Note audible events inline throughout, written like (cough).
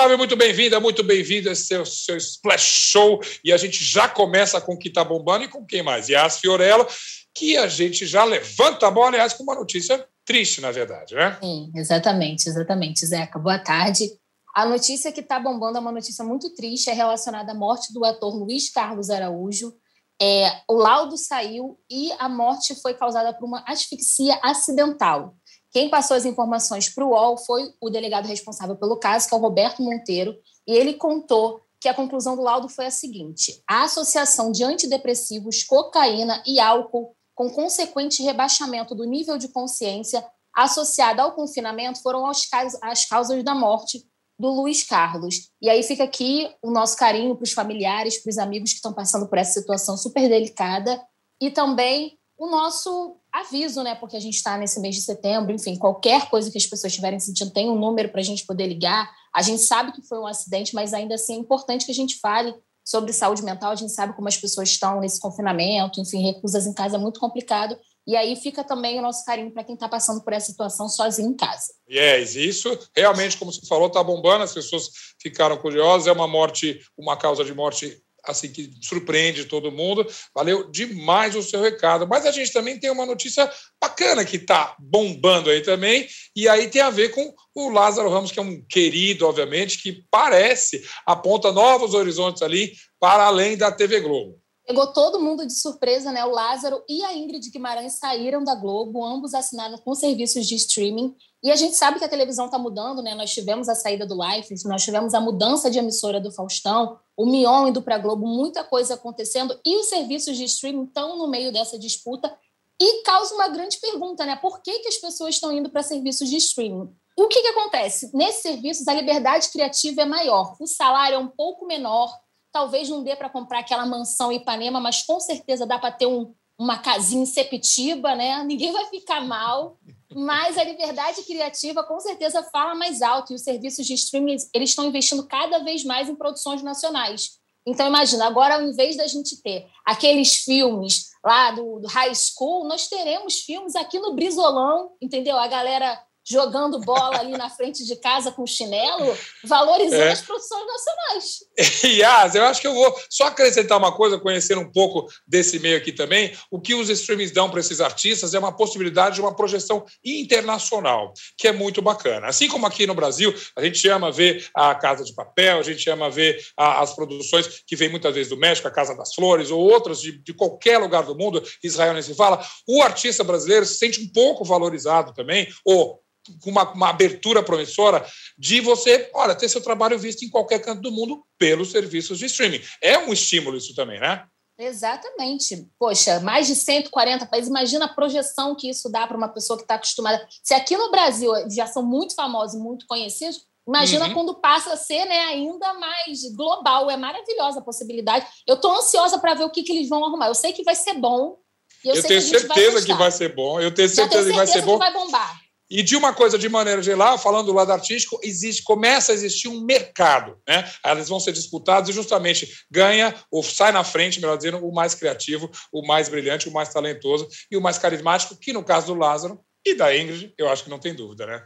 Salve, muito bem-vinda, muito bem-vindo esse seu, seu Splash Show. E a gente já começa com o que está bombando e com quem mais? Yas Fiorello, que a gente já levanta a bola, aliás, com uma notícia triste, na verdade, né? Sim, exatamente, exatamente, Zeca. Boa tarde. A notícia que está bombando é uma notícia muito triste, é relacionada à morte do ator Luiz Carlos Araújo. É, o laudo saiu e a morte foi causada por uma asfixia acidental. Quem passou as informações para o UOL foi o delegado responsável pelo caso, que é o Roberto Monteiro, e ele contou que a conclusão do laudo foi a seguinte: a associação de antidepressivos, cocaína e álcool, com consequente rebaixamento do nível de consciência associada ao confinamento, foram as causas da morte do Luiz Carlos. E aí fica aqui o nosso carinho para os familiares, para os amigos que estão passando por essa situação super delicada e também o nosso aviso, né? Porque a gente está nesse mês de setembro, enfim, qualquer coisa que as pessoas estiverem sentindo, tem um número para a gente poder ligar. A gente sabe que foi um acidente, mas ainda assim é importante que a gente fale sobre saúde mental. A gente sabe como as pessoas estão nesse confinamento, enfim, recusas em casa é muito complicado. E aí fica também o nosso carinho para quem está passando por essa situação sozinho em casa. Yes, isso realmente, como você falou, está bombando, as pessoas ficaram curiosas, é uma morte, uma causa de morte assim que surpreende todo mundo. Valeu demais o seu recado. Mas a gente também tem uma notícia bacana que está bombando aí também, e aí tem a ver com o Lázaro Ramos, que é um querido, obviamente, que parece aponta novos horizontes ali para além da TV Globo. Pegou todo mundo de surpresa, né? O Lázaro e a Ingrid Guimarães saíram da Globo, ambos assinaram com serviços de streaming. E a gente sabe que a televisão está mudando, né? Nós tivemos a saída do Life, nós tivemos a mudança de emissora do Faustão, o Mion indo para a Globo, muita coisa acontecendo. E os serviços de streaming estão no meio dessa disputa. E causa uma grande pergunta, né? Por que, que as pessoas estão indo para serviços de streaming? O que, que acontece? Nesses serviços, a liberdade criativa é maior, o salário é um pouco menor, Talvez não dê para comprar aquela mansão em Ipanema, mas com certeza dá para ter um, uma casinha em Sepitiba, né? Ninguém vai ficar mal. Mas a liberdade criativa com certeza fala mais alto e os serviços de streaming eles estão investindo cada vez mais em produções nacionais. Então imagina, agora ao invés da gente ter aqueles filmes lá do, do high school, nós teremos filmes aqui no Brizolão, entendeu? A galera jogando bola ali na frente de casa com chinelo, valorizando é. as produções nacionais. (laughs) Yas, eu acho que eu vou só acrescentar uma coisa, conhecer um pouco desse meio aqui também. O que os streamings dão para esses artistas é uma possibilidade de uma projeção internacional, que é muito bacana. Assim como aqui no Brasil, a gente ama ver a Casa de Papel, a gente ama ver a, as produções que vêm muitas vezes do México, a Casa das Flores, ou outras de, de qualquer lugar do mundo, Israel nem se fala. O artista brasileiro se sente um pouco valorizado também, ou com uma, uma, abertura promissora de você, olha, ter seu trabalho visto em qualquer canto do mundo pelos serviços de streaming. É um estímulo isso também, né? Exatamente. Poxa, mais de 140 países. Imagina a projeção que isso dá para uma pessoa que está acostumada. Se aqui no Brasil já são muito famosos muito conhecidos, imagina uhum. quando passa a ser né, ainda mais global. É maravilhosa a possibilidade. Eu estou ansiosa para ver o que, que eles vão arrumar. Eu sei que vai ser bom. eu, eu tenho certeza vai que vai ser bom. Eu tenho certeza, certeza que vai ser bom. vai bombar. E de uma coisa de maneira geral, falando do lado artístico, existe, começa a existir um mercado, né? Elas vão ser disputadas e justamente ganha ou sai na frente, melhor dizendo, o mais criativo, o mais brilhante, o mais talentoso e o mais carismático, que no caso do Lázaro e da Ingrid, eu acho que não tem dúvida, né?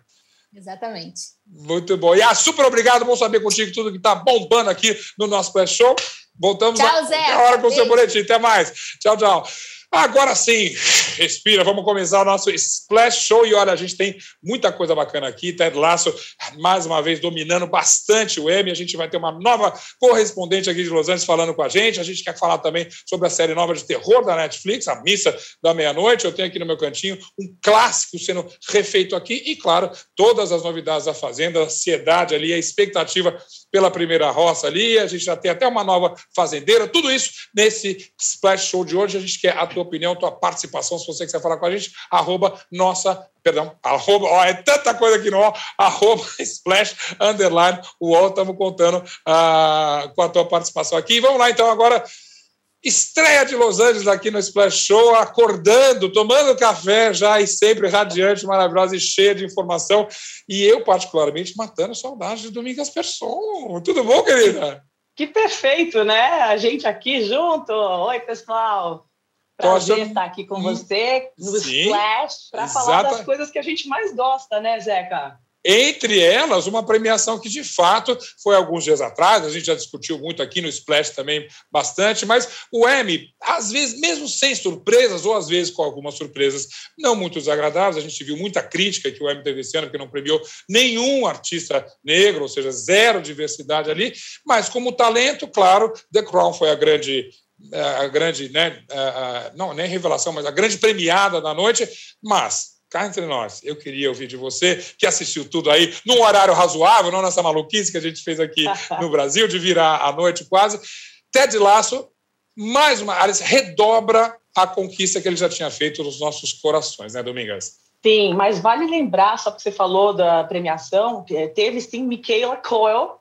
Exatamente. Muito bom. E ah, super obrigado, bom saber contigo tudo que está bombando aqui no nosso pré-show. Voltamos tchau, a, Zé. a hora com o seu boletim. Até mais. Tchau, tchau. Agora sim, respira, vamos começar o nosso Splash Show. E olha, a gente tem muita coisa bacana aqui. Ted Lasso, mais uma vez, dominando bastante o M. A gente vai ter uma nova correspondente aqui de Los Angeles falando com a gente. A gente quer falar também sobre a série nova de terror da Netflix, A Missa da Meia-Noite. Eu tenho aqui no meu cantinho um clássico sendo refeito aqui. E, claro, todas as novidades da Fazenda, a ansiedade ali, a expectativa pela primeira roça ali. A gente já tem até uma nova fazendeira. Tudo isso nesse Splash Show de hoje. A gente quer a tua opinião, tua participação, se você quiser falar com a gente, arroba nossa, perdão, arroba, ó, é tanta coisa aqui ó, arroba (laughs) splash, underline, ó, estamos contando uh, com a tua participação aqui. vamos lá, então, agora, estreia de Los Angeles aqui no Splash Show, acordando, tomando café já e sempre radiante, maravilhosa e cheia de informação. E eu, particularmente, matando saudade de Domingas Person. Tudo bom, querida? Que perfeito, né? A gente aqui junto. Oi, pessoal. Prazer Toda... estar aqui com você no Sim, Splash para falar das coisas que a gente mais gosta, né, Zeca? Entre elas, uma premiação que, de fato, foi alguns dias atrás, a gente já discutiu muito aqui no Splash também bastante, mas o Emmy, às vezes, mesmo sem surpresas, ou às vezes com algumas surpresas não muito desagradáveis, a gente viu muita crítica que o Emmy teve esse ano, porque não premiou nenhum artista negro, ou seja, zero diversidade ali, mas como talento, claro, The Crown foi a grande a grande, né, a, a, não nem revelação, mas a grande premiada da noite, mas cá entre nós, eu queria ouvir de você, que assistiu tudo aí, num horário razoável, não nessa maluquice que a gente fez aqui (laughs) no Brasil, de virar à noite quase. Ted Lasso, mais uma, Alice, redobra a conquista que ele já tinha feito nos nossos corações, né, Domingas? Sim, mas vale lembrar, só que você falou da premiação, teve sim Michaela Coyle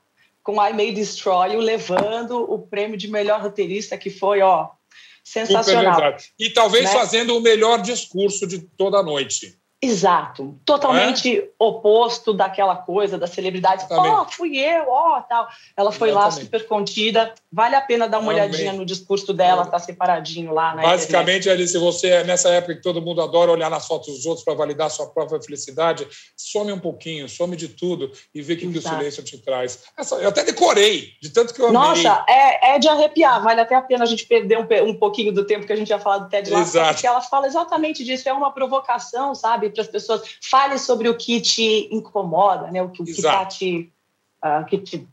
com I May Destroy levando o prêmio de melhor roteirista, que foi, ó, sensacional. E talvez né? fazendo o melhor discurso de toda a noite. Exato, totalmente é? oposto daquela coisa da celebridade. Ó, oh, fui eu, ó, oh, tal. Ela foi Exatamente. lá super contida. Vale a pena dar uma Amém. olhadinha no discurso dela, tá separadinho lá na Basicamente, ali, se você é nessa época que todo mundo adora olhar nas fotos dos outros para validar sua própria felicidade, some um pouquinho, some de tudo e vê o que, que o silêncio te traz. Essa, eu até decorei, de tanto que eu amei. Nossa, é, é de arrepiar. Vale até a pena a gente perder um, um pouquinho do tempo que a gente ia falar do TED Lasso, porque ela fala exatamente disso. É uma provocação, sabe? Para as pessoas. Fale sobre o que te incomoda, né? O que está te, uh, que te.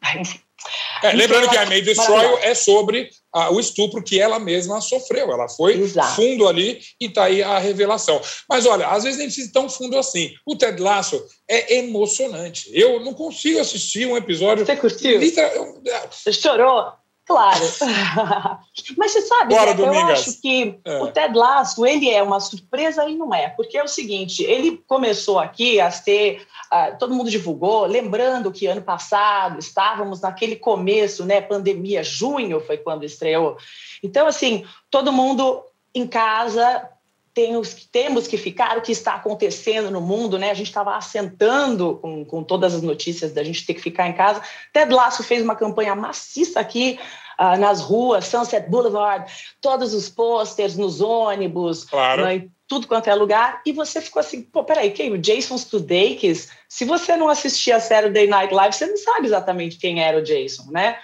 É, lembrando que a May Destroy é sobre uh, o estupro que ela mesma sofreu. Ela foi Exato. fundo ali e está aí a revelação. Mas olha, às vezes nem precisa tão fundo assim. O Ted Lasso é emocionante. Eu não consigo assistir um episódio. Você curtiu? Literal... Você chorou? Claro. (laughs) Mas você sabe, Bora, eu acho que é. o Ted Lasso, ele é uma surpresa e não é. Porque é o seguinte, ele começou aqui a ser... Uh, todo mundo divulgou, lembrando que ano passado estávamos naquele começo, né, pandemia, junho foi quando estreou. Então, assim, todo mundo em casa temos, temos que ficar, o que está acontecendo no mundo, né? A gente estava assentando com, com todas as notícias da gente ter que ficar em casa. Ted Lasso fez uma campanha maciça aqui uh, nas ruas, Sunset Boulevard, todos os posters nos ônibus, claro. né, em tudo quanto é lugar. E você ficou assim, pô, peraí, quem? O Jason Sudeikis? Se você não assistia a Saturday Night Live, você não sabe exatamente quem era o Jason, né?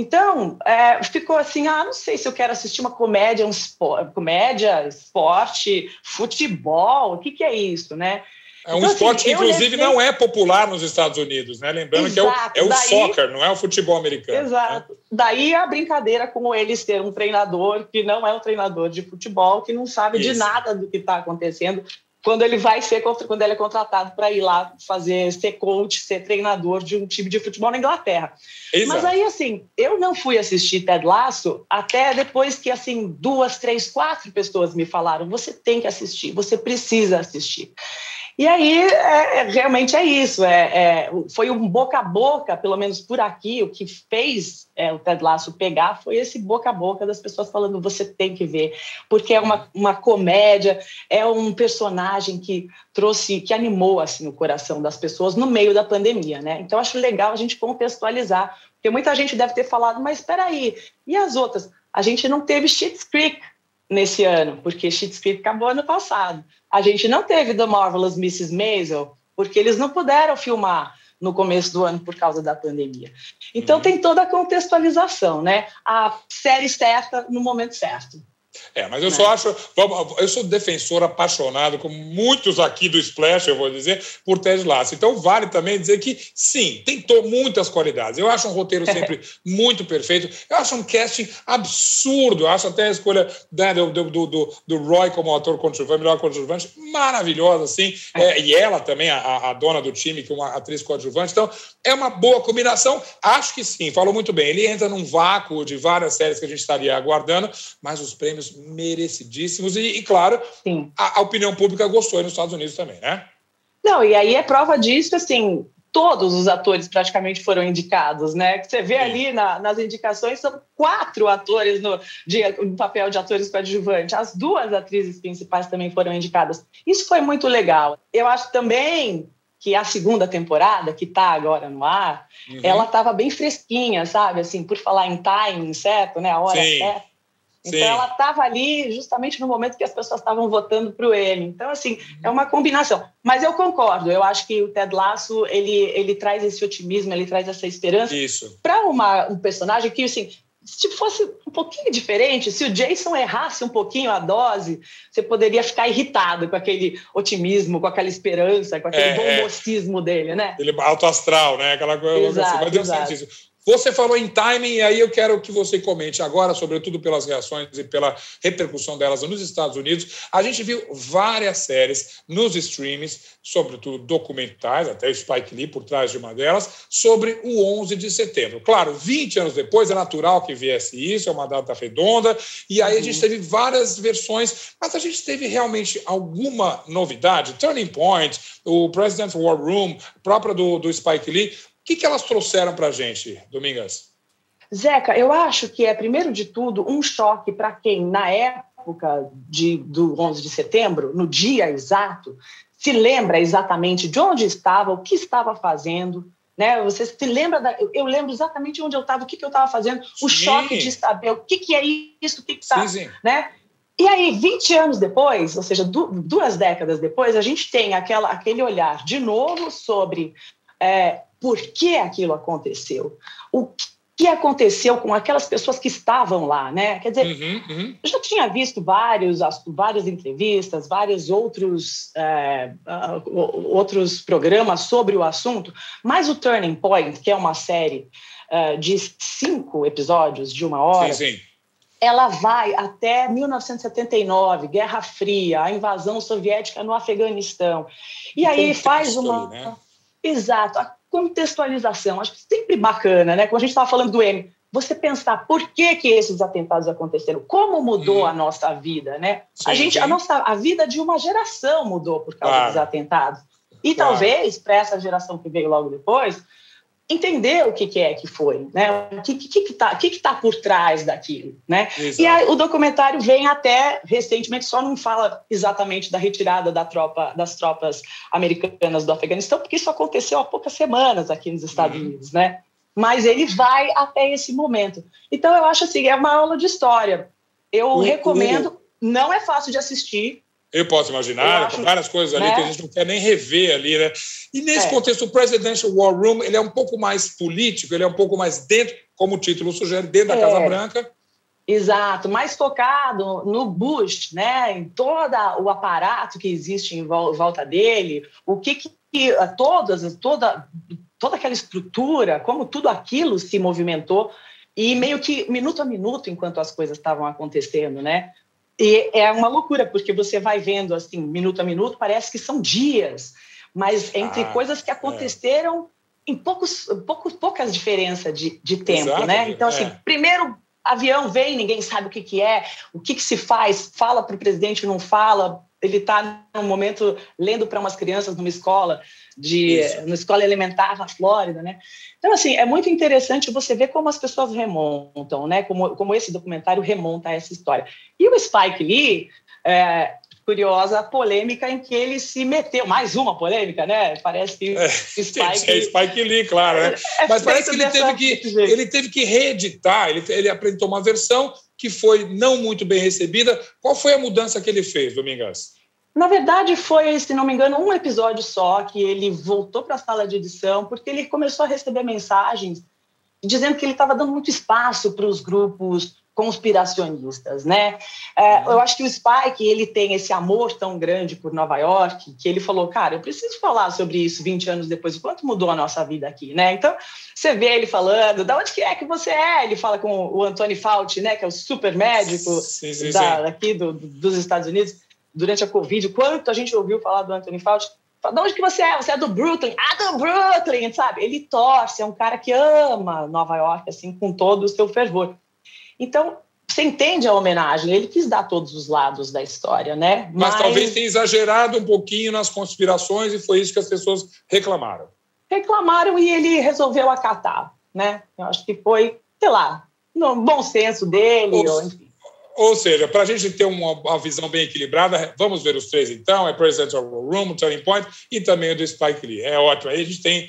Então, é, ficou assim, ah, não sei se eu quero assistir uma comédia, um comédia, esporte, futebol, o que, que é isso, né? É um então, assim, esporte assim, que, inclusive, levei... não é popular nos Estados Unidos, né? Lembrando Exato. que é o, é o Daí... soccer, não é o futebol americano. Exato. Né? Daí a brincadeira com eles ter um treinador que não é um treinador de futebol, que não sabe Isso. de nada do que está acontecendo, quando ele vai ser quando ele é contratado para ir lá fazer ser coach, ser treinador de um time de futebol na Inglaterra. Exato. Mas aí assim, eu não fui assistir Ted Lasso até depois que assim duas, três, quatro pessoas me falaram: você tem que assistir, você precisa assistir. E aí, é, é, realmente é isso. É, é, foi um boca a boca, pelo menos por aqui, o que fez é, o Ted Lasso pegar foi esse boca a boca das pessoas falando: você tem que ver, porque é uma, uma comédia, é um personagem que trouxe, que animou assim o coração das pessoas no meio da pandemia, né? Então acho legal a gente contextualizar, porque muita gente deve ter falado, mas espera aí, e as outras? A gente não teve Schitt's Creek nesse ano, porque Schitt's Creek acabou ano passado. A gente não teve The Marvelous Mrs. Maisel, porque eles não puderam filmar no começo do ano por causa da pandemia. Então uhum. tem toda a contextualização, né? A série certa no momento certo. É, mas eu só né? acho. Eu sou defensor apaixonado, como muitos aqui do Splash, eu vou dizer, por Ted Lasso. Então, vale também dizer que, sim, tem muitas qualidades. Eu acho um roteiro sempre muito perfeito. Eu acho um casting absurdo. Eu acho até a escolha né, do, do, do, do, Roy como ator coadjuvante, melhor coadjuvante, maravilhosa, assim. É. é, e ela também, a, a, dona do time, que é uma atriz coadjuvante. Então, é uma boa combinação. Acho que sim, falou muito bem. Ele entra num vácuo de várias séries que a gente estaria aguardando, mas os prêmios prêmios merecidíssimos e, e claro, a, a, opinião pública gostou aí nos Estados Unidos também, né? Não, e aí é prova disso, assim, todos os atores praticamente foram indicados, né? Você vê Sim. ali na, nas indicações, são quatro atores no, de, no papel de atores coadjuvantes. As duas atrizes principais também foram indicadas. Isso foi muito legal. Eu acho também que a segunda temporada, que está agora no ar, uhum. ela estava bem fresquinha, sabe? Assim, por falar em timing certo, né? A hora Sim. certa Então, Sim. ela estava ali justamente no momento que as pessoas estavam votando para o M. Então, assim, é uma combinação. Mas eu concordo, eu acho que o Ted Lasso, ele, ele traz esse otimismo, ele traz essa esperança para um personagem que, assim, se fosse um pouquinho diferente, se o Jason errasse um pouquinho a dose, você poderia ficar irritado com aquele otimismo, com aquela esperança, com aquele é, bom é. mocismo dele, né? Ele alto astral, né? Aquela coisa exato, assim. Mas exato. Você falou em timing, e aí eu quero que você comente agora, sobretudo pelas reações e pela repercussão delas nos Estados Unidos. A gente viu várias séries nos streams, sobretudo documentais, até o Spike Lee por trás de uma delas, sobre o 11 de setembro. Claro, 20 anos depois é natural que viesse isso, é uma data redonda, e aí a gente uhum. teve várias versões, mas a gente teve realmente alguma novidade? Turning Point, o President War Room, própria do, do Spike Lee que, que elas trouxeram para a gente, Domingas? Zeca, eu acho que é, primeiro de tudo, um choque para quem, na época de, do 11 de setembro, no dia exato, se lembra exatamente de onde estava, o que estava fazendo, né? Você se lembra da, eu, lembro exatamente onde eu estava, o que, que eu estava fazendo, o sim. choque de saber o que, que é isso, o que está, né? E aí, 20 anos depois, ou seja, du duas décadas depois, a gente tem aquela, aquele olhar de novo sobre é, por que aquilo aconteceu, o que aconteceu com aquelas pessoas que estavam lá, né? Quer dizer, uhum, uhum. eu já tinha visto vários, várias entrevistas, vários outros, é, outros programas sobre o assunto, mas o Turning Point, que é uma série uh, de cinco episódios de uma hora, sim, sim. ela vai até 1979, Guerra Fria, a invasão soviética no Afeganistão, e aí faz uma... Né? Exato, contextualização. Acho que sempre bacana, né? Como a gente estava falando do M, você pensar por que, que esses atentados aconteceram, como mudou hum. a nossa vida, né? Sim, a gente, sim. a nossa, a vida de uma geração mudou por causa claro. dos atentados. E claro. talvez para essa geração que veio logo depois entender o que, que é que foi, né? O que que está que que tá por trás daquilo, né? Exato. E aí, o documentário vem até recentemente só não fala exatamente da retirada da tropa das tropas americanas do Afeganistão, porque isso aconteceu há poucas semanas aqui nos Estados uhum. Unidos, né? Mas ele vai até esse momento. Então eu acho assim, é uma aula de história. Eu uhum. recomendo, não é fácil de assistir, eu posso imaginar, acho, várias coisas ali né? que a gente não quer nem rever ali, né? E nesse é. contexto, o Presidential War Room ele é um pouco mais político, ele é um pouco mais dentro, como o título sugere, dentro da é. Casa Branca. Exato, mais focado no Bush, né? Em todo o aparato que existe em volta dele, o que, que todas, toda, toda aquela estrutura, como tudo aquilo se movimentou e meio que minuto a minuto enquanto as coisas estavam acontecendo, né? E é uma loucura, porque você vai vendo assim, minuto a minuto, parece que são dias, mas entre ah, coisas que aconteceram é. em poucos, poucos, poucas diferenças de, de tempo, Exato, né? Então, assim, é. primeiro avião vem, ninguém sabe o que, que é, o que, que se faz, fala para o presidente, não fala, ele está num momento lendo para umas crianças numa escola de numa escola elementar na Flórida, né? Então assim é muito interessante você ver como as pessoas remontam, né? Como como esse documentário remonta a essa história. E o Spike Lee é, curiosa polêmica em que ele se meteu. Mais uma polêmica, né? Parece que é, (laughs) Spike... É Spike Lee, claro, né? É Mas parece que ele teve que, ele teve que reeditar, ele, ele apresentou uma versão que foi não muito bem recebida. Qual foi a mudança que ele fez, Domingas? Na verdade, foi, se não me engano, um episódio só que ele voltou para a sala de edição, porque ele começou a receber mensagens dizendo que ele estava dando muito espaço para os grupos conspiracionistas, né? É, eu acho que o Spike ele tem esse amor tão grande por Nova York que ele falou, cara, eu preciso falar sobre isso 20 anos depois, o quanto mudou a nossa vida aqui, né? Então você vê ele falando, da onde que é que você é? Ele fala com o Anthony Fauci, né? Que é o super médico sim, sim, da, sim. aqui do, dos Estados Unidos durante a Covid. Quanto a gente ouviu falar do Anthony Fauci? De onde que você é? Você é do Brooklyn? Ah, do Brooklyn, sabe? Ele torce, é um cara que ama Nova York, assim, com todo o seu fervor. Então, você entende a homenagem, ele quis dar todos os lados da história, né? Mas, Mas talvez tenha exagerado um pouquinho nas conspirações e foi isso que as pessoas reclamaram. Reclamaram e ele resolveu acatar, né? Eu acho que foi, sei lá, no bom senso dele, ou enfim. Ou seja, para a gente ter uma, uma, visão bem equilibrada, vamos ver os três então: é Presidential Room, Turning Point e também o do Spike Lee. É ótimo. Aí a gente tem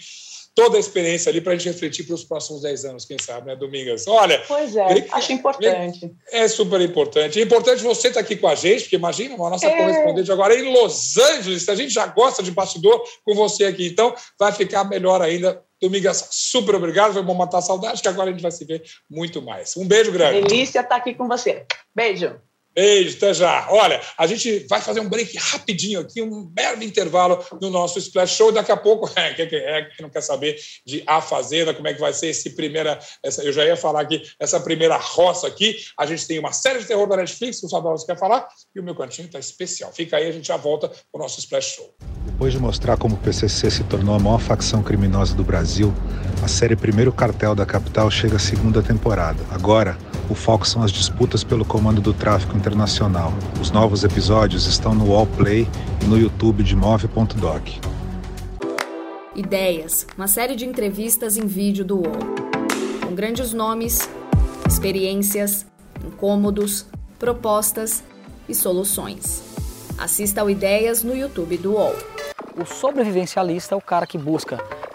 toda a experiência ali para a gente refletir para os próximos 10 anos, quem sabe, né, Domingas? Olha. Pois é, acho importante. É super importante. É importante você estar aqui com a gente, porque imagina, uma nossa é. correspondente agora em Los Angeles, a gente já gosta de bastidor com você aqui, então vai ficar melhor ainda. Domingas, super obrigado, foi bom matar a saudade, que agora a gente vai se ver muito mais. Um beijo grande. Delícia estar aqui com você. Beijo. Beijo, até já. Olha, a gente vai fazer um break rapidinho aqui, um breve intervalo no nosso Splash Show. Daqui a pouco, (laughs) é, quem é, não quer saber de A Fazenda, como é que vai ser esse primeira. Essa, eu já ia falar aqui, essa primeira roça aqui. A gente tem uma série de terror da Netflix, que o Samuel quer falar, e o meu cantinho está especial. Fica aí, a gente já volta com o nosso Splash Show. Depois de mostrar como o PCC se tornou a maior facção criminosa do Brasil, a série Primeiro Cartel da Capital chega à segunda temporada. Agora, o foco são as disputas pelo comando do tráfico internacional. Os novos episódios estão no Wallplay e no YouTube de Move.doc. Ideias, uma série de entrevistas em vídeo do UOL. Com grandes nomes, experiências, incômodos, propostas e soluções. Assista ao Ideias no YouTube do UOL. O sobrevivencialista é o cara que busca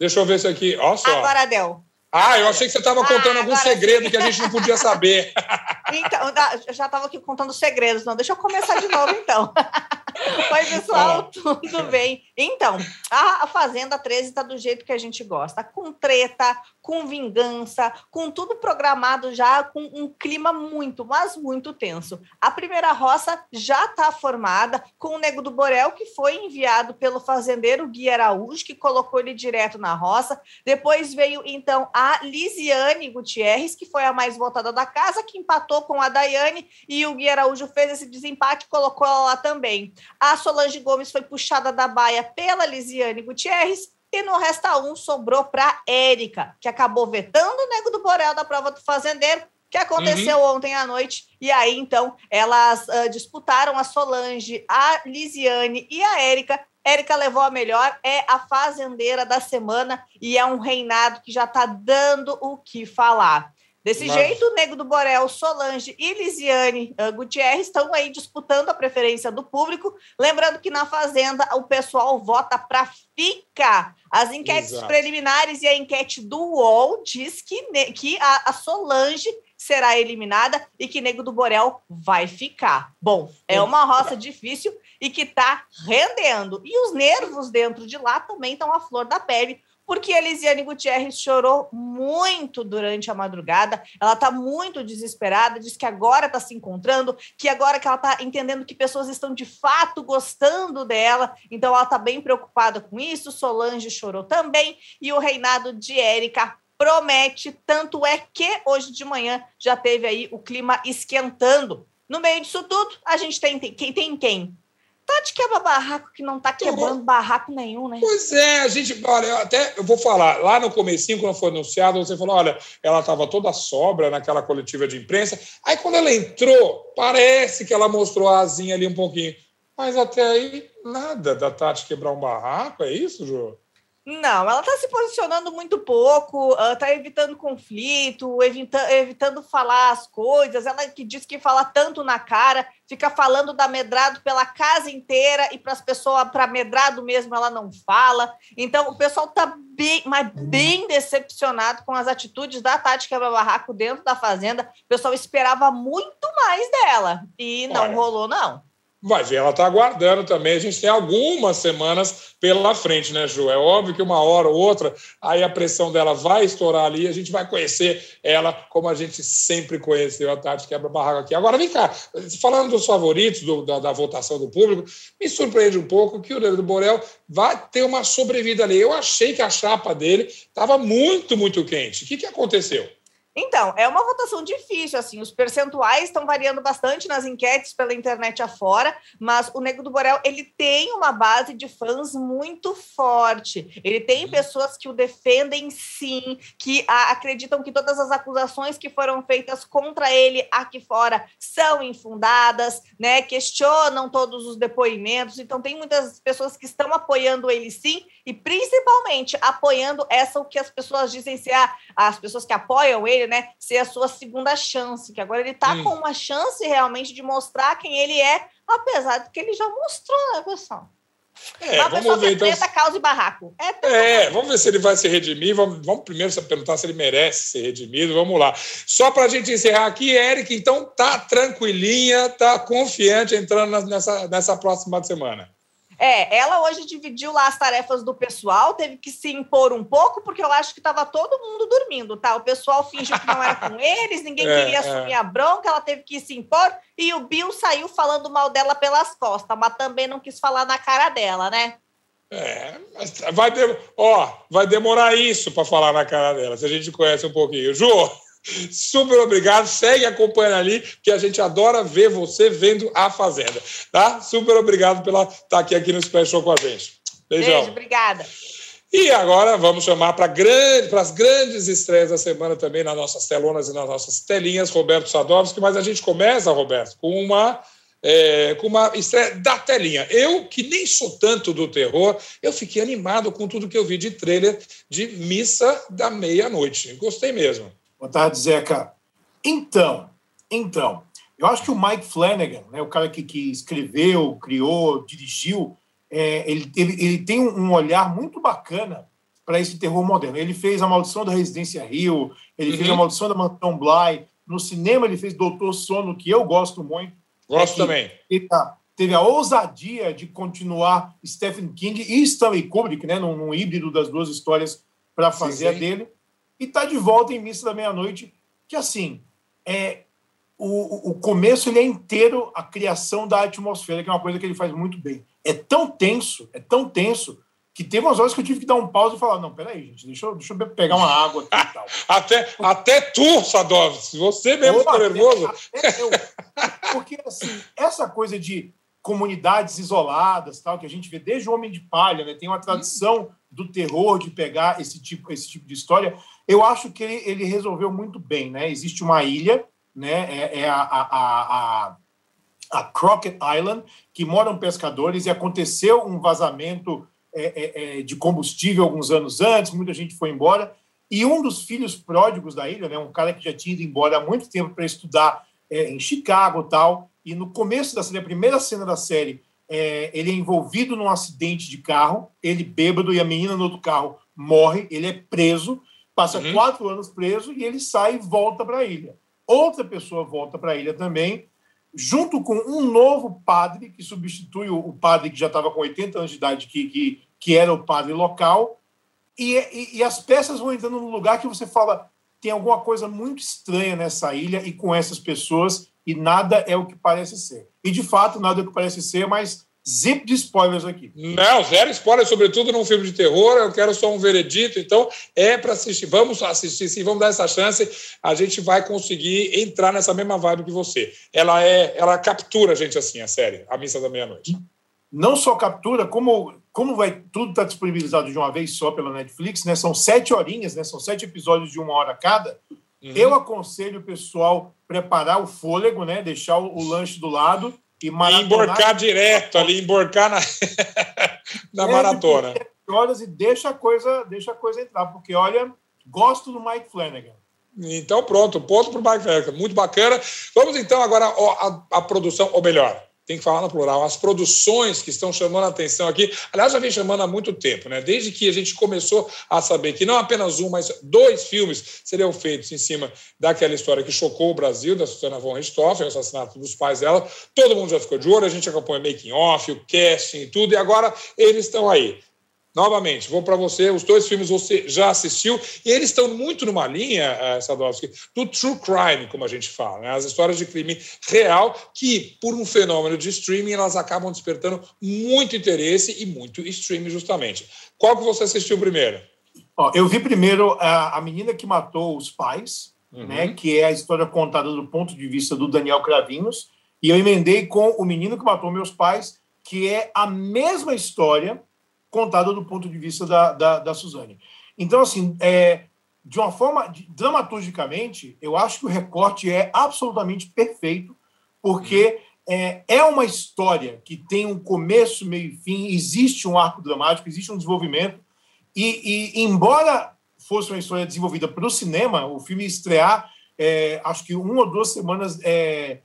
Deixa eu ver isso aqui. Olha só. Agora deu. Ah, eu achei que você estava contando ah, algum segredo que a gente não podia saber. (laughs) Então, já estava aqui contando segredos. Não, deixa eu começar de novo, então. (laughs) Oi, pessoal, tudo bem? Então, a, Fazenda 13 está do jeito que a gente gosta, com treta, com vingança, com tudo programado já, com um clima muito, mas muito tenso. A primeira roça já está formada com o Nego do Borel, que foi enviado pelo fazendeiro Gui Araújo, que colocou ele direto na roça. Depois veio, então, a Lisiane Gutierrez, que foi a mais votada da casa, que empatou com a Daiane, e o Gui Araújo fez esse desempate e colocou ela lá também. A Solange Gomes foi puxada da baia pela Lisiane Gutierrez e no Resta um sobrou para Érica, que acabou vetando o Nego do Borel da prova do fazendeiro, que aconteceu uhum. ontem à noite. E aí, então, elas uh, disputaram a Solange, a Lisiane e a Érica. Érica levou a melhor, é a fazendeira da semana e é um reinado que já está dando o que falar. Desse Mas... jeito, o Nego do Borel, Solange e Lisiane uh, Gutierrez estão aí disputando a preferência do público. Lembrando que na Fazenda o pessoal vota para ficar. As enquetes Exato. preliminares e a enquete do UOL diz que, que a, a Solange será eliminada e que Nego do Borel vai ficar. Bom, é uma roça difícil e que está rendendo. E os nervos dentro de lá também estão à flor da pele, porque Elisiane Gutierrez chorou muito durante a madrugada. Ela está muito desesperada, diz que agora está se encontrando, que agora que ela está entendendo que pessoas estão de fato gostando dela, então ela está bem preocupada com isso. Solange chorou também, e o reinado de Érica promete, tanto é que hoje de manhã já teve aí o clima esquentando. No meio disso tudo, a gente tem, tem, tem quem? Tati quebra barraco que não está quebrando barraco nenhum, né? Pois é, a gente, olha, eu até eu vou falar, lá no comecinho, quando foi anunciado, você falou, olha, ela estava toda sobra naquela coletiva de imprensa. Aí quando ela entrou, parece que ela mostrou a asinha ali um pouquinho. Mas até aí, nada da Tati quebrar um barraco, é isso, Jô? Não, ela está se posicionando muito pouco, está evitando conflito, evita, evitando falar as coisas. Ela que diz que fala tanto na cara, fica falando da medrado pela casa inteira e para as pessoas, para medrado mesmo, ela não fala. Então, o pessoal está bem, mas bem decepcionado com as atitudes da Tati Quebra-Barraco dentro da Fazenda. O pessoal esperava muito mais dela e não Olha. rolou, não. Vai ver, ela está aguardando também. A gente tem algumas semanas pela frente, né, Ju? É óbvio que uma hora ou outra, aí a pressão dela vai estourar ali, a gente vai conhecer ela como a gente sempre conheceu a Tati Quebra-Barraco aqui. Agora, vem cá, falando dos favoritos do, da, da, votação do público, me surpreende um pouco que o Leandro Borel vai ter uma sobrevida ali. Eu achei que a chapa dele estava muito, muito quente. O que, que aconteceu? Então, é uma votação difícil, assim, os percentuais estão variando bastante nas enquetes pela internet afora, mas o Nego do Borel, ele tem uma base de fãs muito forte, ele tem uhum. pessoas que o defendem sim, que a, acreditam que todas as acusações que foram feitas contra ele aqui fora são infundadas, né, questionam todos os depoimentos, então tem muitas pessoas que estão apoiando ele sim, e principalmente apoiando essa o que as pessoas dizem ser a, as pessoas que apoiam ele, né, ser a sua segunda chance, que agora ele está com uma chance realmente de mostrar quem ele é, apesar de que ele já mostrou, né, pessoal? É, Uma vamos ver, então... causa e barraco. É, é, vamos ver se ele vai se redimir. Vamos, vamos primeiro perguntar se ele merece ser redimido. Vamos lá. Só para a gente encerrar aqui, Eric, então tá tranquilinha, tá confiante entrando nessa, nessa próxima semana. É, ela hoje dividiu lá as tarefas do pessoal, teve que se impor um pouco, porque eu acho que estava todo mundo dormindo, tá? O pessoal fingiu que não era com (laughs) eles, ninguém é, queria é. assumir a bronca, ela teve que se impor, e o Bill saiu falando mal dela pelas costas, mas também não quis falar na cara dela, né? É, vai, de... Ó, vai demorar isso para falar na cara dela, se a gente conhece um pouquinho. Ju, Super obrigado, segue acompanhando ali, que a gente adora ver você vendo a Fazenda, tá? Super obrigado pela estar tá aqui, aqui no Special com a gente. Beijão. Beijo, obrigada. E agora vamos chamar para grande, as grandes estreias da semana também nas nossas telonas e nas nossas telinhas, Roberto Sadovski, mas a gente começa, Roberto, com uma é, com uma estreia da telinha. Eu, que nem sou tanto do terror, eu fiquei animado com tudo que eu vi de trailer de Missa da Meia-Noite. Gostei mesmo. Boa tarde, Zeca. Então, então, eu acho que o Mike Flanagan, né, o cara que, que escreveu, criou, dirigiu, é, ele, ele, ele tem um olhar muito bacana para esse terror moderno. Ele fez A Maldição da Residência Rio, ele uhum. fez A Maldição da Mansão Bly, no cinema ele fez Doutor Sono, que eu gosto muito. Gosto é também. Ele tá, teve a ousadia de continuar Stephen King e Stanley Kubrick, né, num, num híbrido das duas histórias para fazer sim, sim. a dele e está de volta em Missa da Meia-Noite, que assim, é o, o começo ele é inteiro a criação da atmosfera, que é uma coisa que ele faz muito bem. É tão tenso, é tão tenso, que teve umas horas que eu tive que dar um pause e falar, não, peraí, gente, deixa eu, deixa eu pegar uma água aqui e tal. (laughs) até, até tu, Sadov, você mesmo está nervoso. Até eu, (laughs) porque, assim, essa coisa de comunidades isoladas, tal, que a gente vê desde o Homem de Palha, né, tem uma tradição do terror de pegar esse tipo, esse tipo de história, eu acho que ele, resolveu muito bem, né? Existe uma ilha, né? É, é a, a, a, a, Crockett Island, que moram pescadores e aconteceu um vazamento é, é, é, de combustível alguns anos antes, muita gente foi embora. E um dos filhos pródigos da ilha, né, um cara que já tinha ido embora há muito tempo para estudar é, em Chicago tal, e no começo da série, a primeira cena da série, é, ele é envolvido num acidente de carro, ele bêbado e a menina no outro carro morre, ele é preso, passa uhum. quatro anos preso e ele sai e volta para a ilha. Outra pessoa volta para a ilha também, junto com um novo padre que substitui o, padre que já estava com 80 anos de idade, que, que, que era o padre local. E, e, e, as peças vão entrando num lugar que você fala: tem alguma coisa muito estranha nessa ilha e com essas pessoas, e nada é o que parece ser. E de fato, nada é o que parece ser, mas zip de spoilers aqui. Não, zero spoiler, sobretudo num filme de terror. Eu quero só um veredito, então é para assistir. Vamos assistir, sim, vamos dar essa chance. A gente vai conseguir entrar nessa mesma vibe que você. Ela é, ela captura a gente assim, a série, A Missa da Meia-Noite. Não só captura, como, como vai tudo está disponibilizado de uma vez só pela Netflix, né? São sete horinhas, né? São sete episódios de uma hora cada. Uhum. Eu aconselho o pessoal preparar o fôlego, né? Deixar o, o lanche do lado e emborcar direto ali, emborcar na, (laughs) na maratona. Horas e deixa a coisa, deixa a coisa entrar, porque olha, gosto do Mike Flanagan. Então pronto, ponto para o Mike Flanagan, muito bacana. Vamos então agora a produção, ou melhor, tem que falar no plural, as produções que estão chamando a atenção aqui, aliás, já vem chamando há muito tempo, né? Desde que a gente começou a saber que não apenas um, mas dois filmes seriam feitos em cima daquela história que chocou o Brasil, da Susana von Richthofen, o assassinato dos pais dela. Todo mundo já ficou de olho, a gente acompanha making off, o casting e tudo, e agora eles estão aí. Novamente, vou para você, os dois filmes você já assistiu, e eles estão muito numa linha, uh, Sadowski, do true crime, como a gente fala, né? as histórias de crime real, que, por um fenômeno de streaming, elas acabam despertando muito interesse e muito streaming, justamente. Qual que você assistiu primeiro? Ó, eu vi primeiro a, a menina que matou os pais, uhum. né, que é a história contada do ponto de vista do Daniel Cravinhos, e eu emendei com O Menino que Matou Meus Pais, que é a mesma história contada do ponto de vista da, da, da Suzane. Então, assim, é, de uma forma, de, dramaturgicamente, eu acho que o recorte é absolutamente perfeito, porque é, é uma história que tem um começo, meio e fim, existe um arco dramático, existe um desenvolvimento, e, e embora fosse uma história desenvolvida para o cinema, o filme estrear, é, acho que uma ou duas semanas é,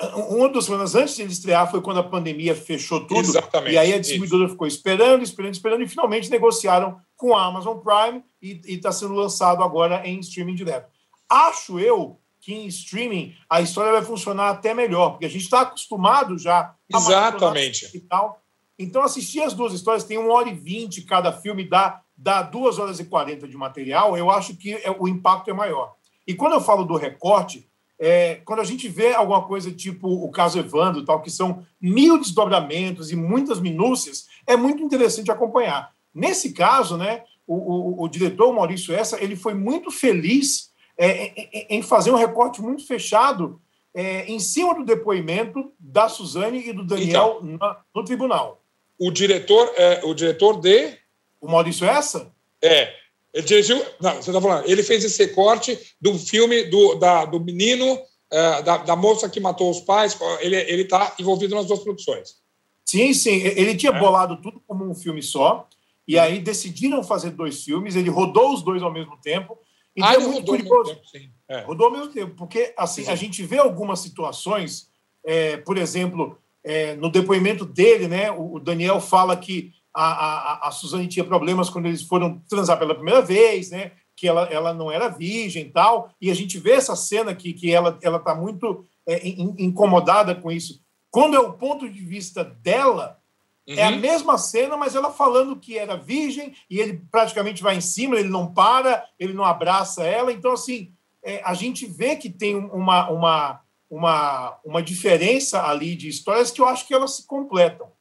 uma das semanas antes de ele estrear foi quando a pandemia fechou tudo. Exatamente. E aí a distribuidora isso. ficou esperando, esperando, esperando, e finalmente negociaram com a Amazon Prime e está sendo lançado agora em streaming direto. Acho eu que em streaming a história vai funcionar até melhor, porque a gente está acostumado já a Exatamente. E tal. Então, assistir as duas histórias, tem uma hora e vinte cada filme, dá, dá duas horas e quarenta de material, eu acho que é, o impacto é maior. E quando eu falo do recorte, é, quando a gente vê alguma coisa tipo o caso Evandro, tal, que são mil desdobramentos e muitas minúcias, é muito interessante acompanhar. Nesse caso, né, o, o, o diretor Maurício Essa ele foi muito feliz é, em fazer um recorte muito fechado é, em cima do depoimento da Suzane e do Daniel então, na, no tribunal. O diretor, é, o diretor de. O Maurício Essa? É. Ele dirigiu. Não, você está falando. Ele fez esse corte do filme do, da, do menino, é, da, da, moça que matou os pais. Ele está envolvido nas duas produções. Sim, sim. Ele tinha é. bolado tudo como um filme só. E aí decidiram fazer dois filmes. Ele rodou os dois ao mesmo tempo. Então ah, é muito rodou curioso. Ao mesmo tempo, sim. É. Rodou ao mesmo tempo. Porque assim, sim. a gente vê algumas situações, é, por exemplo, é, no depoimento dele, né, o Daniel fala que a, a, a Suzane tinha problemas quando eles foram transar pela primeira vez, né? Que ela, ela não era virgem e tal. E a gente vê essa cena que, que ela está muito é, in, incomodada com isso. Quando é o ponto de vista dela, uhum. é a uhum. mesma cena, mas ela falando que era virgem e ele praticamente vai em cima, ele não para, ele não abraça ela. Então, assim, é, a gente vê que tem uma, uma, uma, uma diferença ali de histórias que eu acho que elas se completam.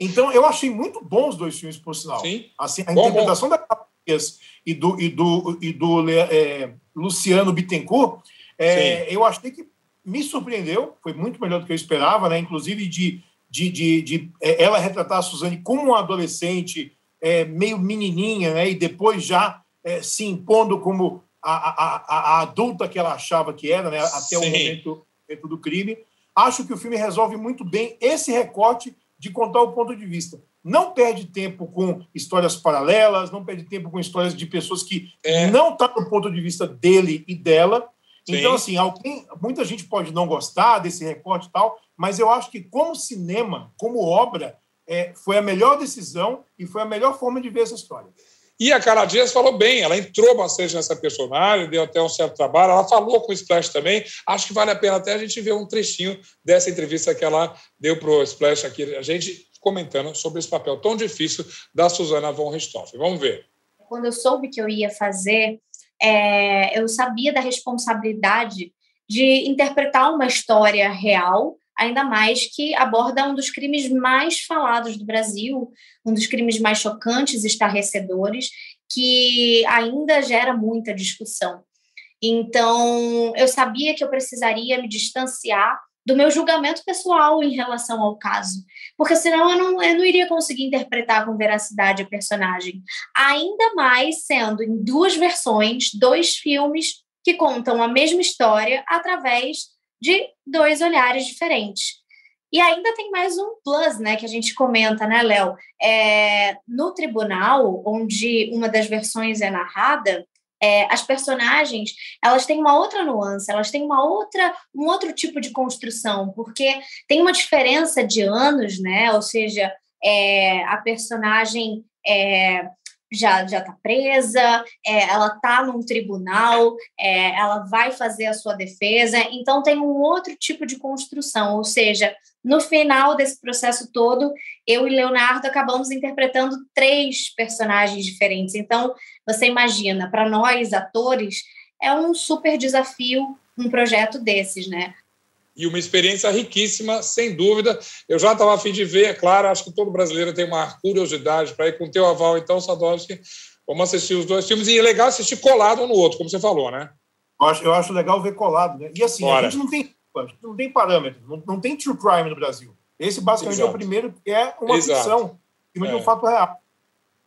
Então, eu achei muito bons os dois filmes, por sinal. Sim. Assim, a bom, interpretação bom. da Caprias e do, e do, e do é, Luciano Bittencourt, é, eu achei que me surpreendeu, foi muito melhor do que eu esperava, né? inclusive de, de, de, de é, ela retratar a Suzane como uma adolescente é, meio menininha, né? e depois já é, se impondo como a, a, a, a, adulta que ela achava que era, né? até Sim. o momento, momento do crime. Acho que o filme resolve muito bem esse recorte de contar o ponto de vista. Não perde tempo com histórias paralelas, não perde tempo com histórias de pessoas que é. não estão tá no ponto de vista dele e dela. Sim. Então, assim, alguém, muita gente pode não gostar desse recorte e tal, mas eu acho que, como cinema, como obra, é, foi a melhor decisão e foi a melhor forma de ver essa história. E a Cara Dias falou bem, ela entrou bastante nessa personagem, deu até um certo trabalho, ela falou com o Splash também. Acho que vale a pena até a gente ver um trechinho dessa entrevista que ela deu para o Splash aqui, a gente comentando sobre esse papel tão difícil da Susana von Richthofen. Vamos ver. Quando eu soube que eu ia fazer, é, eu sabia da responsabilidade de interpretar uma história real ainda mais que aborda um dos crimes mais falados do Brasil, um dos crimes mais chocantes, estarrecedores, que ainda gera muita discussão. Então, eu sabia que eu precisaria me distanciar do meu julgamento pessoal em relação ao caso, porque senão eu não, eu não iria conseguir interpretar com veracidade a personagem. Ainda mais sendo em duas versões, dois filmes que contam a mesma história através de dois olhares diferentes. E ainda tem mais um plus, né, que a gente comenta, né, Léo? É, no tribunal, onde uma das versões é narrada, é, as personagens elas têm uma outra nuance, elas têm uma outra, um outro tipo de construção, porque tem uma diferença de anos, né? Ou seja, é, a personagem é, já já está presa, é, ela está num tribunal, é, ela vai fazer a sua defesa, então tem um outro tipo de construção, ou seja, no final desse processo todo, eu e Leonardo acabamos interpretando três personagens diferentes. Então, você imagina, para nós atores, é um super desafio um projeto desses, né? E uma experiência riquíssima, sem dúvida. Eu já estava a fim de ver, é claro, acho que todo brasileiro tem uma curiosidade para ir com o teu aval, então, Sadowski, vamos assistir os dois filmes. E é legal assistir colado um no outro, como você falou, né? Eu acho, eu acho legal ver colado, né? E assim, Bora. a gente não tem, não tem parâmetro, não, não tem true crime no Brasil. Esse basicamente Exato. é o primeiro que é uma Exato. ficção, em é. de um fato real.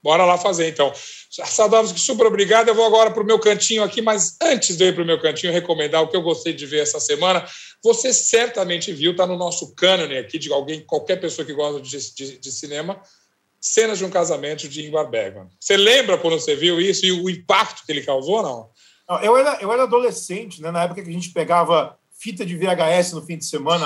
Bora lá fazer, então. Sadovski, super obrigado. Eu vou agora para o meu cantinho aqui, mas antes de eu ir para o meu cantinho, recomendar o que eu gostei de ver essa semana. Você certamente viu, está no nosso cânone aqui, de alguém, qualquer pessoa que gosta de, de, de cinema, cenas de um casamento de Ingmar Bergman. Você lembra quando você viu isso e o impacto que ele causou, não? não eu, era, eu era adolescente, né, na época que a gente pegava fita de VHS no fim de semana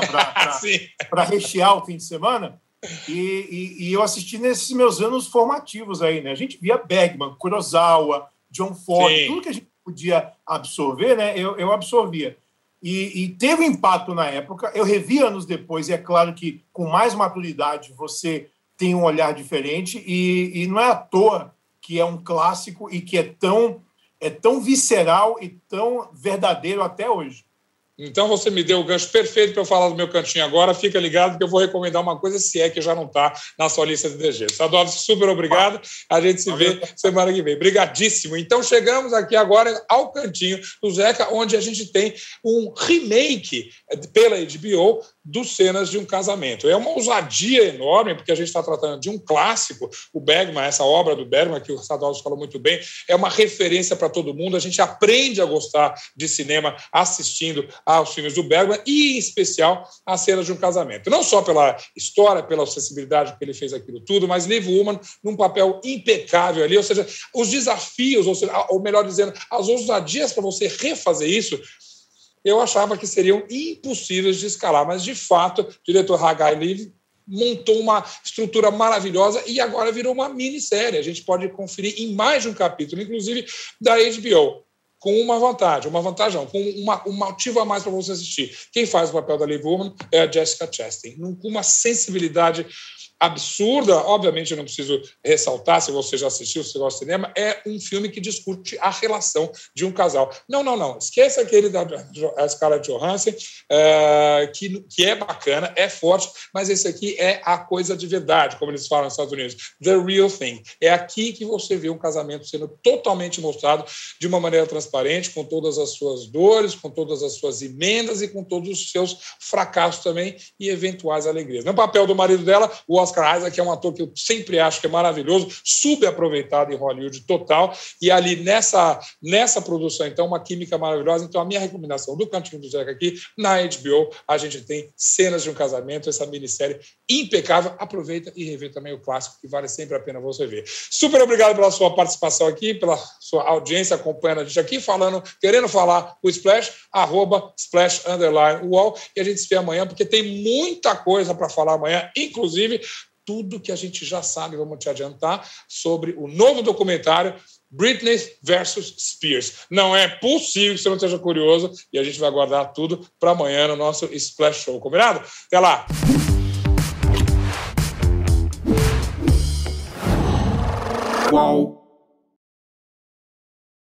para (laughs) rechear o fim de semana. E, e, e, eu assisti nesses meus anos formativos aí, né? A gente via Bergman, Kurosawa, John Ford, Sim. tudo que a gente podia absorver, né? Eu, eu absorvia. E, e, teve impacto na época. Eu revi anos depois, e é claro que com mais maturidade você tem um olhar diferente. E, e não é à toa que é um clássico e que é tão, é tão visceral e tão verdadeiro até hoje. Então você me deu o gancho perfeito para eu falar do meu cantinho agora. Fica ligado que eu vou recomendar uma coisa, se é que já não está na sua lista de DG. Sadovski, super obrigado. A gente se vê semana que vem. Obrigadíssimo. Então chegamos aqui agora ao cantinho do Zeca, onde a gente tem um remake pela HBO dos cenas de um casamento. É uma ousadia enorme, porque a gente está tratando de um clássico. O Bergman, essa obra do Bergman, que o Sadovski falou muito bem, é uma referência para todo mundo. A gente aprende a gostar de cinema assistindo aos filmes do Bergman e, em especial, as cenas de um casamento. Não só pela história, pela acessibilidade que ele fez aquilo tudo, mas Liv Woman num papel impecável ali, ou seja, os desafios, ou, seja, ou melhor dizendo, as ousadias para você refazer isso, eu achava que seriam impossíveis de escalar, mas de fato, o diretor Hagai Liv montou uma estrutura maravilhosa e agora virou uma minissérie. A gente pode conferir em mais de um capítulo, inclusive da HBO com uma vantagem, uma vantagem, com uma, um motivo a mais para você assistir. Quem faz o papel da Liv Ullmann é a Jessica Chastain, com uma sensibilidade absurda, obviamente eu não preciso ressaltar, se você já assistiu, se você gosta de cinema, é um filme que discute a relação de um casal. Não, não, não, esqueça aquele da Scarlett Johansson, é, que, que é bacana, é forte, mas esse aqui é a coisa de verdade, como eles falam nos Estados Unidos, the real thing. É aqui que você vê um casamento sendo totalmente mostrado de uma maneira transparente, com todas as suas dores, com todas as suas emendas e com todos os seus fracassos também e eventuais alegrias. No papel do marido dela, o Oscar Isaac é um ator que eu sempre acho que é maravilhoso, subaproveitado em Hollywood total, e ali nessa, nessa produção, então, uma química maravilhosa. Então, a minha recomendação do Cantinho do Zeca aqui, na HBO, a gente tem Cenas de um Casamento, essa minissérie impecável. Aproveita e revê também o clássico, que vale sempre a pena você ver. Super obrigado pela sua participação aqui, pela sua audiência acompanhando a gente aqui, falando, querendo falar o Splash, arroba Splash Underline Wall, e a gente se vê amanhã, porque tem muita coisa para falar amanhã, inclusive tudo que a gente já sabe, vamos te adiantar, sobre o novo documentário Britney versus Spears. Não é possível que você não esteja curioso e a gente vai guardar tudo para amanhã no nosso Splash Show, combinado? Até lá!